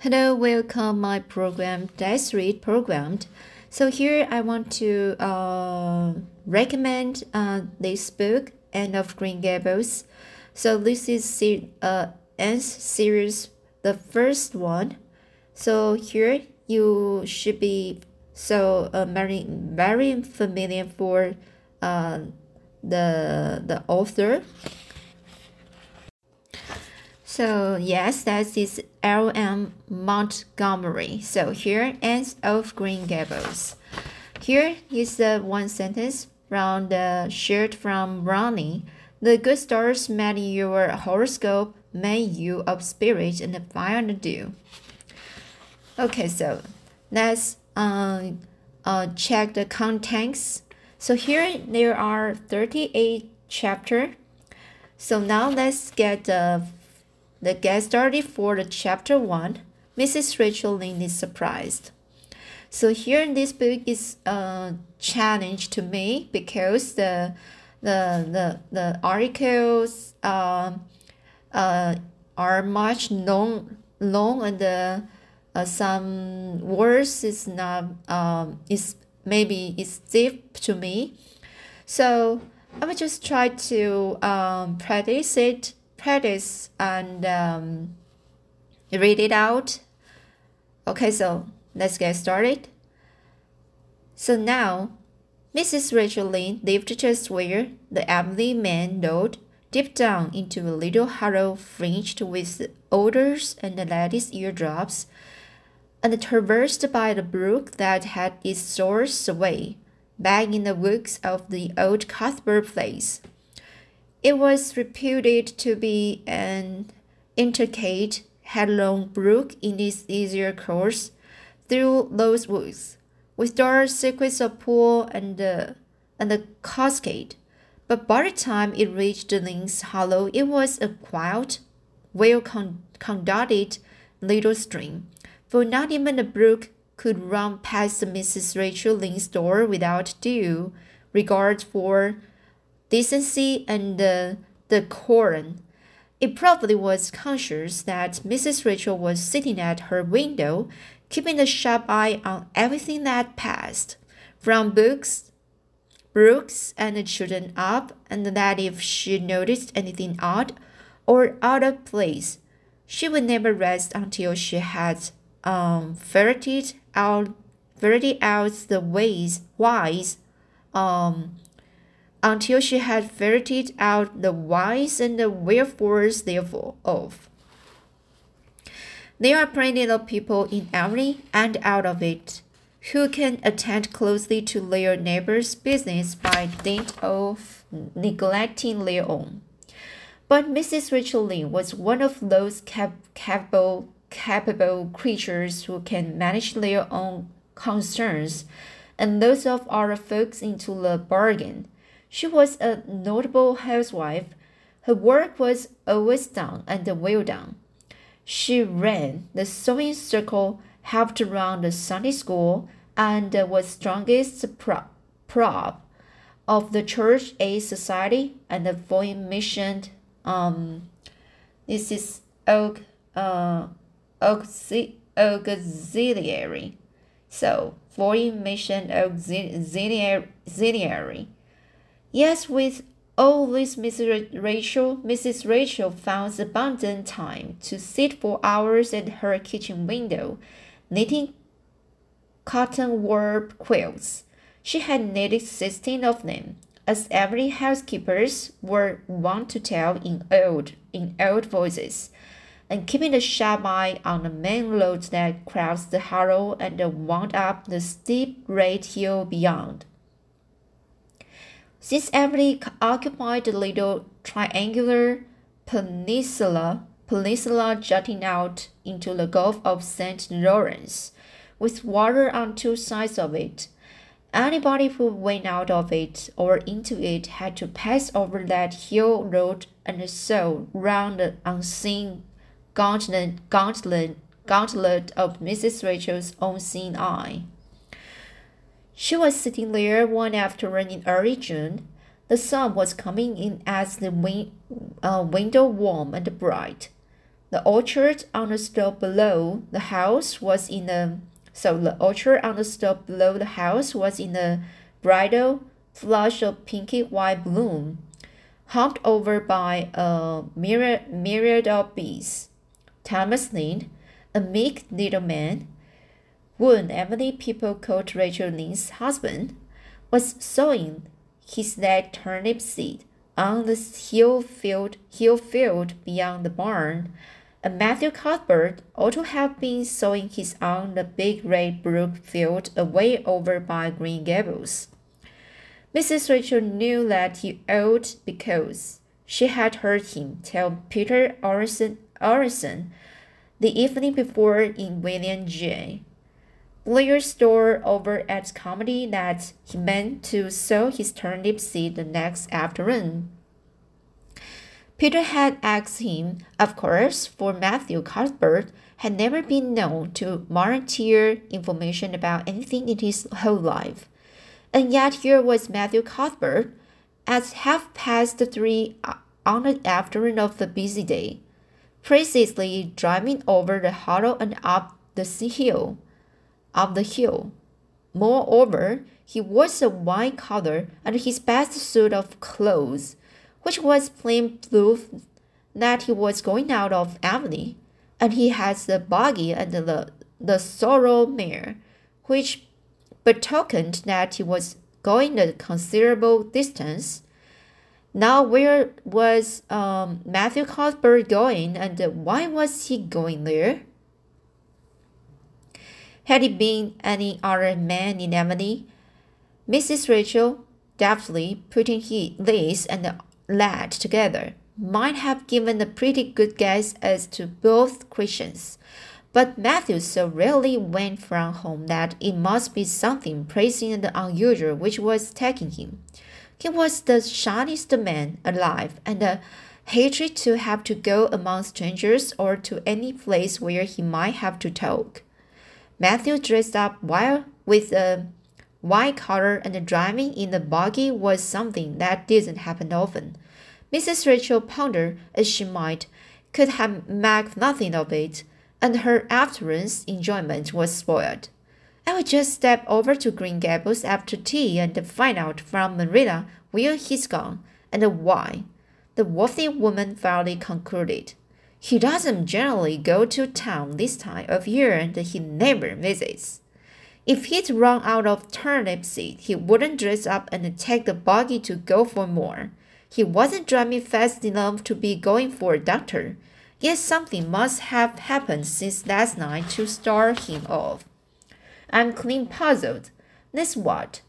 Hello, welcome my program Let's Read program. So here I want to uh, recommend uh, this book, Anne of Green Gables. So this is uh, Anne's series, the first one. So here you should be so uh, very very familiar for uh, the the author. So yes, that is L.M. Montgomery. So here ends of Green Gables. Here is the one sentence from the shirt from Browning. The good stars met your horoscope, made you of spirit and fire and dew. Okay, so let's uh, uh, check the contents. So here there are 38 chapter. So now let's get the the get started for the chapter 1, Mrs. Rachel Lynde is surprised. So here in this book is a challenge to me because the the the, the articles uh, uh, are much long long and the uh, some words is not um is maybe is deep to me. So I will just try to um, practice it practice and um, read it out. Okay, so let's get started. So now, Mrs. Rachel Lynde lived just where the Avonlea man rode, deep down into a little hollow fringed with alders and ladies' eardrops, and traversed by the brook that had its source away back in the woods of the old Cuthbert place. It was reputed to be an intricate, headlong brook in its easier course through those woods, with dark secrets of pool and, uh, and the cascade. But by the time it reached the Lynde's Hollow, it was a quiet, well con conducted little stream, for not even the brook could run past Mrs. Rachel Lynde's door without due regard for decency and decorum. It probably was conscious that Mrs. Rachel was sitting at her window, keeping a sharp eye on everything that passed, from books, brooks, and the children up, and that if she noticed anything odd or out of place, she would never rest until she had um, ferreted out ferreted out the ways whys um, until she had ferreted out the whys and the wherefores thereof. There are plenty of people in every and out of it who can attend closely to their neighbor's business by dint of neglecting their own. But Mrs. Rachel Lynde was one of those cap- capable, capable creatures who can manage their own concerns, and those of other folks into the bargain she was a notable housewife. Her work was always done and well done. She ran the sewing circle, helped run the Sunday school, and was strongest prop of the Church Aid Society and the Foreign Mission. Um, this is Oak, uh, Auxiliary. So, Foreign Mission Auxiliary. Yes, with all this, Mrs. Rachel, Mrs. Rachel found abundant time to sit for hours at her kitchen window, knitting cotton warp quilts. She had knitted sixteen of them, as every housekeepers were wont to tell in old in old voices, and keeping a sharp eye on the main road that crossed the hollow and wound up the steep red hill beyond. Since Avonlea occupied the little triangular peninsula, peninsula jutting out into the Gulf of St. Lawrence, with water on two sides of it, anybody who went out of it or into it had to pass over that hill road and so round the unseen gauntlet, gauntlet, gauntlet of Mrs. Rachel's own seeing eye. She was sitting there one afternoon in early June. The sun was coming in as the win- uh, window warm and bright. The orchard on the slope below the house was in the so the orchard on the slope below the house was in a bridal flush of pinky white bloom, humped over by a myriad, myriad of bees. Thomas Lynde, a meek little man, whom Avonlea people called Rachel Lynde's husband, was sowing his late turnip seed on the hill field, hill field beyond the barn and Matthew Cuthbert ought to have been sowing his on the big red brook field away over by Green Gables. Mrs. Rachel knew that he ought because she had heard him tell Peter Orison, Orison the evening before in William J. Blair's store over at Carmody that he meant to sow his turnip seed the next afternoon. Peter had asked him, of course, for Matthew Cuthbert had never been known to volunteer information about anything in his whole life. And yet here was Matthew Cuthbert at half past three on the afternoon of the busy day, precisely driving over the hollow and up the hill, up the hill. Moreover, he was a white collar and his best suit of clothes which was plain proof that he was going out of Avonlea, and he had the buggy and the, the sorrel mare, which betokened that he was going a considerable distance. Now, where was um, Matthew Cuthbert going, and why was he going there? Had he been any other man in Avonlea, Mrs. Rachel, deftly putting his and lad together might have given a pretty good guess as to both Christians. But Matthew so rarely went from home that it must be something pressing and unusual which was taking him. He was the shyest man alive, and a hatred to have to go among strangers or to any place where he might have to talk. Matthew dressed up while with a white collar and driving in the buggy was something that didn't happen often. Mrs. Rachel pondered as she might, could have made nothing of it, and her afternoon's enjoyment was spoiled. I will just step over to Green Gables after tea and find out from Marilla where he's gone and why. The worthy woman fairly concluded. He doesn't generally go to town this time of year and he never visits. If he'd run out of turnip seed, he wouldn't dress up and take the buggy to go for more. He wasn't driving fast enough to be going for a doctor. Yet something must have happened since last night to start him off. I'm clean puzzled. That's what.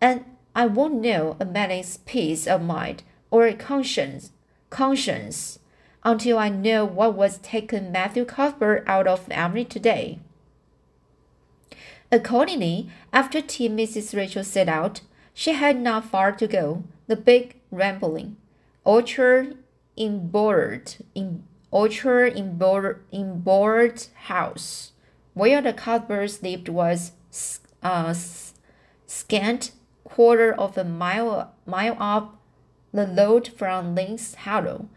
And I won't know a man's peace of mind or conscience conscience until I know what was taken Matthew Cuthbert out of Avonlea today. Accordingly, after tea, Mrs. Rachel set out. She had not far to go. The big, rambling orchard in board in orchard in board in board house, where the Cuthberts lived was uh, scant quarter of a mile mile up the road from Lynde's Hollow.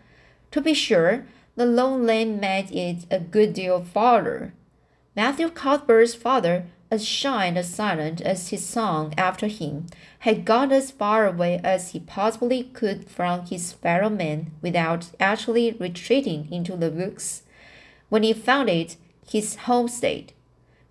To be sure, the long lane made it a good deal farther. Matthew Cuthbert's father, as shy and silent as his son after him, had got as far away as he possibly could from his fellow men without actually retreating into the woods. When he found it, his homestead,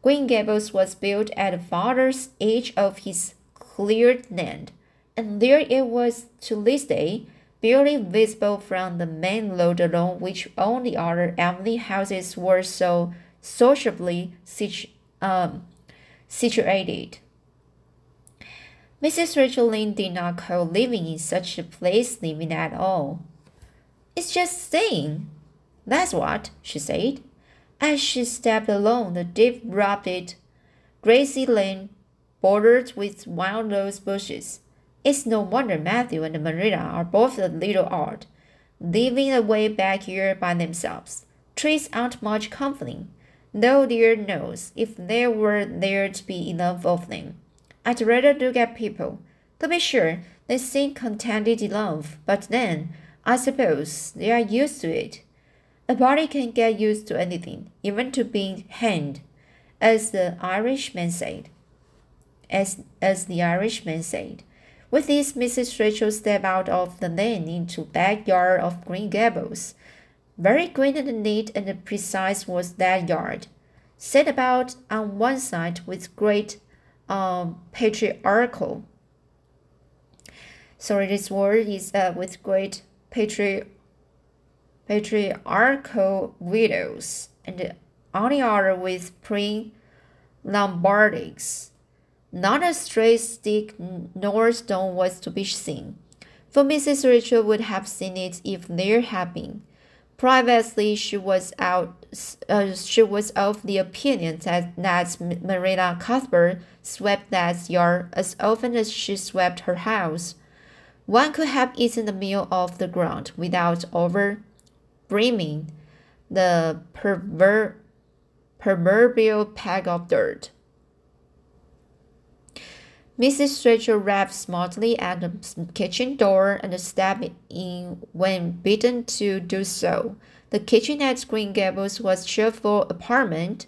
Green Gables was built at the farthest edge of his cleared land, and there it was to this day, barely visible from the main road along which all the other Avonlea houses were so sociably situ um, situated. Mrs. Rachel Lynde did not call living in such a place living at all. It's just staying. That's what, she said, as she stepped along the deep rapid, grassy lane bordered with wild rose bushes. It's no wonder Matthew and Marilla are both a little odd, living away back here by themselves. Trees aren't much comforting though dear knows if there were there to be enough of them. I'd rather look at people. To be sure, they seem contented enough, but then, I suppose, they are used to it. A body can get used to anything, even to being hanged, as the Irishman said. As, as the Irishman said. With this, Mrs. Rachel stepped out of the lane into backyard of Green Gables. Very green and neat and precise was that yard, set about on one side with great um, patriarchal. Sorry, this word is uh, with great patri patriarchal widows, and on the other with pre Lombardies. Not a stray stick nor stone was to be seen, for Mrs. Rachel would have seen it if there had been. Privately, she was out. Uh, she was of the opinion that that Marilla Cuthbert swept that yard as often as she swept her house. One could have eaten the meal off the ground without over brimming the perver proverbial peg of dirt. Mrs. Rachel rapped smartly at the kitchen door and stepped in when bidden to do so. The kitchen at Green Gables was cheerful apartment,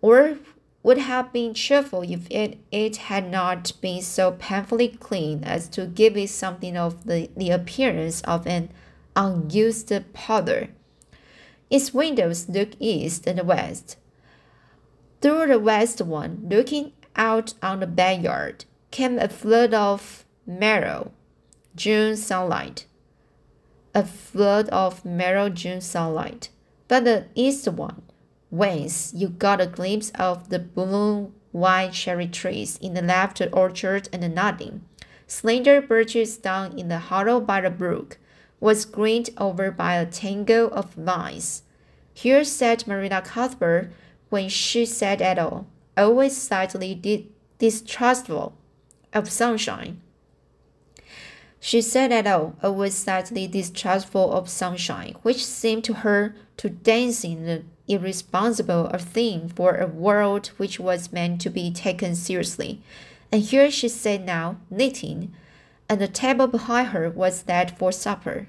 or would have been cheerful if it, it had not been so painfully clean as to give it something of the, the appearance of an unused parlor. Its windows looked east and west. Through the west one, looking out on the backyard, came a flood of merrow June sunlight. A flood of merrow June sunlight. But the east one, whence you got a glimpse of the bloom white cherry trees in the left orchard and the nodding, slender birches down in the hollow by the brook, was greened over by a tangle of vines. Here sat Marilla Cuthbert when she sat at all, always slightly distrustful of sunshine. She said at all, always slightly distrustful of sunshine, which seemed to her to dance in the irresponsible a thing for a world which was meant to be taken seriously. And here she sat now, knitting, and the table behind her was that for supper.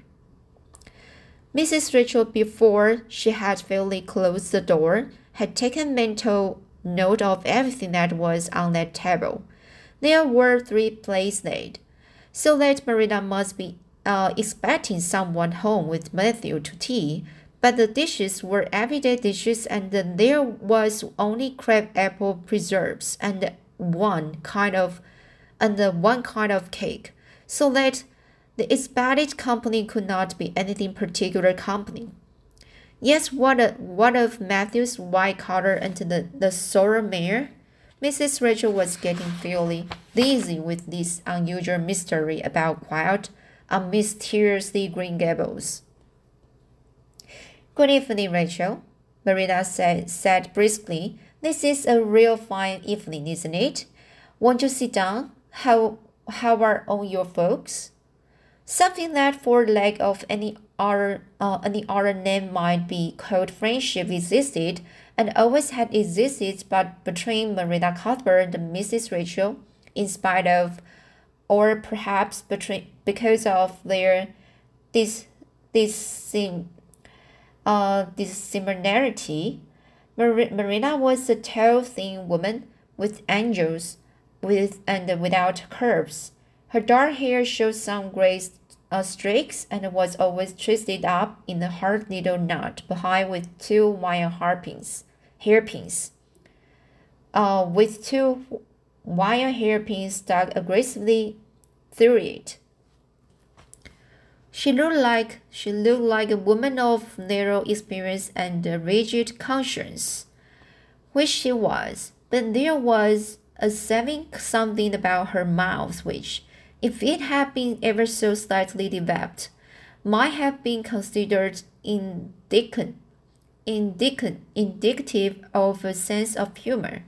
Mrs. Rachel, before she had fairly closed the door, had taken mental note of everything that was on that table. There were three plates laid, so that Marilla must be uh, expecting someone home with Matthew to tea. But the dishes were everyday dishes, and there was only crab apple preserves and one kind of and one kind of cake, so that the expected company could not be anything particular company. Yes, what a, what of Matthew's white collar and the, the sorrel mare? Mrs. Rachel was getting fairly dizzy with this unusual mystery about quiet, and mysteriously Green Gables. Good evening, Rachel. Marilla said, said briskly. This is a real fine evening, isn't it? Won't you sit down? How, how are all your folks? Something that for lack of any other, uh, any other name might be called friendship existed and always had existed but between Marilla Cuthbert and Mrs. Rachel, in spite of, or perhaps between, because of their this this uh dissimilarity, Mar- Marilla was a tall, thin woman with angels, with and without curves. Her dark hair showed some gray uh, streaks and was always twisted up in a hard little knot behind with two wire hairpins hairpins. Uh, with two wire hairpins stuck aggressively through it. She looked like she looked like a woman of narrow experience and a rigid conscience, which she was. But there was a saving something about her mouth which, if it had been ever so slightly developed, might have been considered indignant indicative of a sense of humor.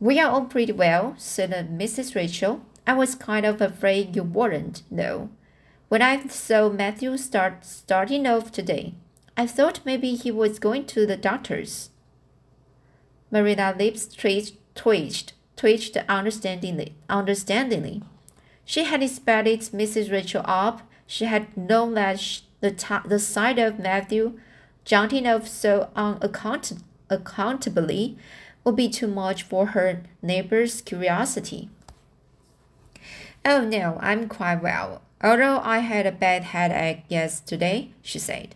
We are all pretty well, said Mrs. Rachel. I was kind of afraid you weren't, though. When I saw Matthew start starting off today, I thought maybe he was going to the doctor's. Marilla's lips twitched, twitched, twitched understandingly, understandingly. She had expected Mrs. Rachel up. She had known that the, the sight of Matthew jumping off so unaccountably would be too much for her neighbor's curiosity. Oh no, I'm quite well. Although I had a bad headache yesterday, she said.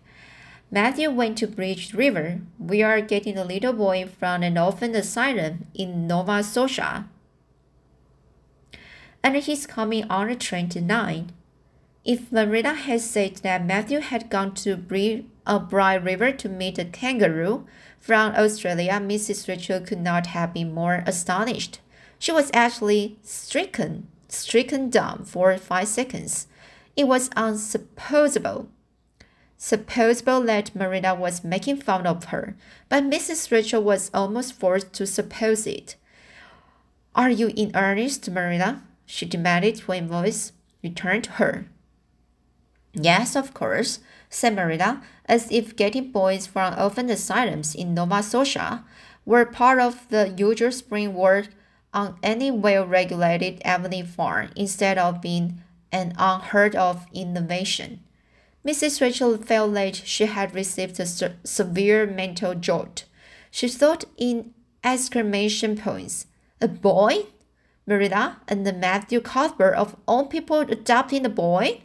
Matthew went to Bright River. We are getting a little boy from an orphan asylum in Nova Scotia. And he's coming on a train tonight. If Marilla had said that Matthew had gone to Bri- uh, Bright River to meet a kangaroo from Australia, Mrs. Rachel could not have been more astonished. She was actually stricken, stricken dumb for five seconds. It was unsupposable. Supposable that Marilla was making fun of her, but Mrs. Rachel was almost forced to suppose it. Are you in earnest, Marilla? She demanded when voice returned to her. Yes, of course, said Marilla, as if getting boys from orphan asylums in Nova Scotia were part of the usual spring work on any well regulated Avonlea farm instead of being an unheard of innovation. Mrs. Rachel felt like she had received a se severe mental jolt. She thought in exclamation points. A boy? Marilla and Matthew Cuthbert of all people adopting the boy?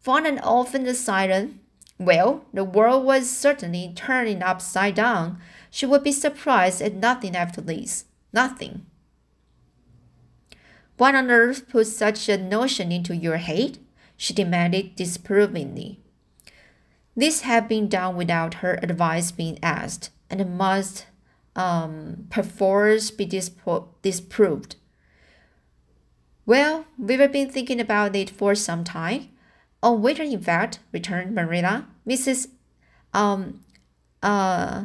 Found an orphan asylum? Well, the world was certainly turning upside down. She would be surprised at nothing after this. Nothing. What on earth put such a notion into your head? she demanded disapprovingly. This had been done without her advice being asked, and must um, perforce be dispro disproved. Well, we've been thinking about it for some time. On waiter, in fact, returned Marilla. Mrs. Um, uh,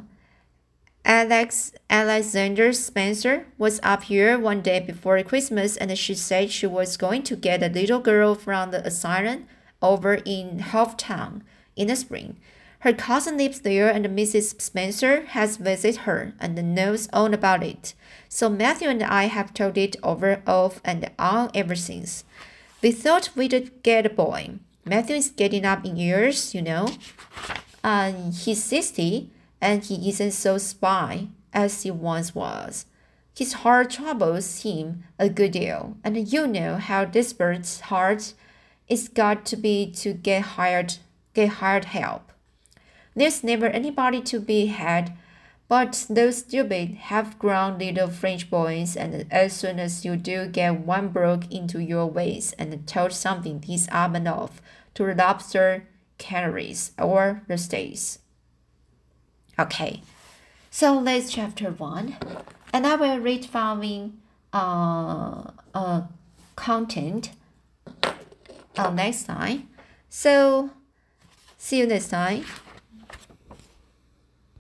Alex Alexander Spencer was up here one day before Christmas and she said she was going to get a little girl from the asylum over in Town in the spring. Her cousin lives there and Mrs. Spencer has visited her and knows all about it. So Matthew and I have talked it over off and on ever since. We thought we'd get a boy. Matthew is getting up in years, you know. Uh, he's 60 and he isn't so spry as he once was. His heart troubles him a good deal, and you know how desperate heart it's got to be to get hired get hired help. There's never anybody to be had but those stupid half-grown little French boys, and as soon as you do get one broke into your ways and told something this up and off to the lobster canneries or the stays. Okay, so that's chapter one, and I will read following uh, uh, content uh, next time. So see you next time.